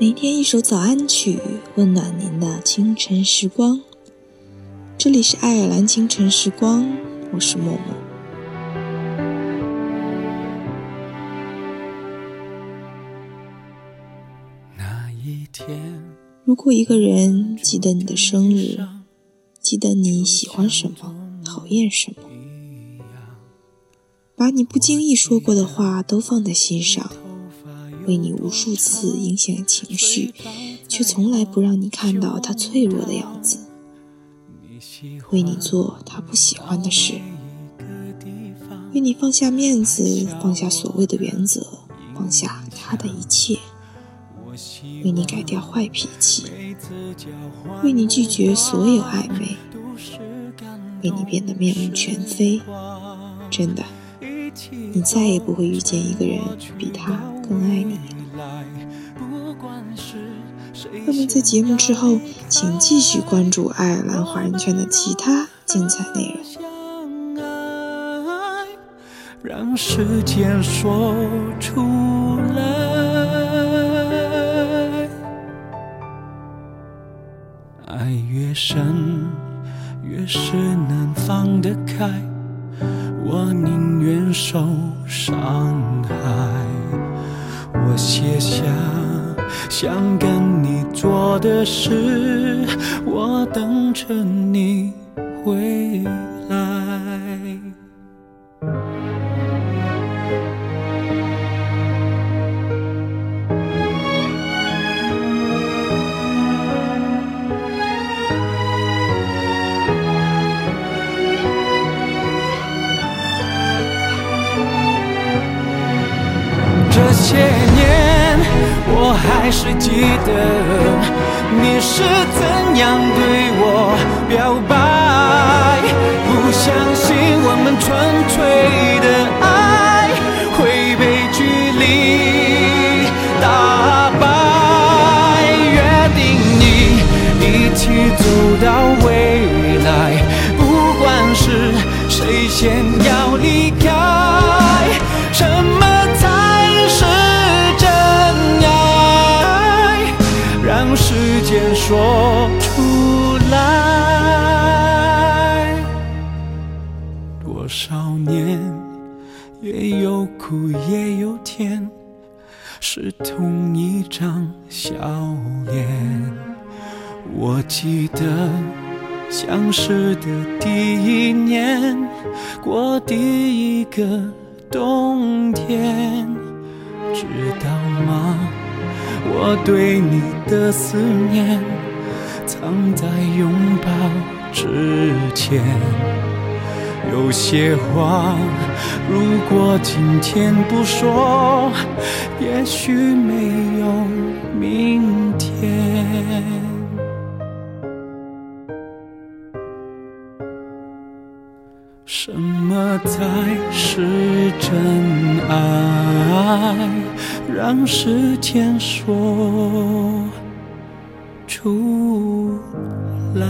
每天一首早安曲，温暖您的清晨时光。这里是爱尔兰清晨时光，我是默默。那一天，如果一个人记得你的生日，记得你喜欢什么，讨厌什么，把你不经意说过的话都放在心上。为你无数次影响情绪，却从来不让你看到他脆弱的样子。为你做他不喜欢的事，为你放下面子，放下所谓的原则，放下他的一切。为你改掉坏脾气，为你拒绝所有暧昧，为你变得面目全非。真的。你再也不会遇见一个人比他更爱你。那么在节目之后，请继续关注爱尔兰华人圈的其他精彩内容。让时间说出来，爱越深，越是难放得开。我宁愿受伤害，我写下想跟你做的事，我等着你回这些年，我还是记得你是怎样对我表白。不相信我们纯粹的爱会被距离打败。约定你一起走到未来，不管是谁先间说出来，多少年也有苦也有甜，是同一张笑脸。我记得相识的第一年，过第一个冬天，知道吗？我对你的思念，藏在拥抱之前。有些话，如果今天不说，也许没有明天。么才是真爱？让时间说出来。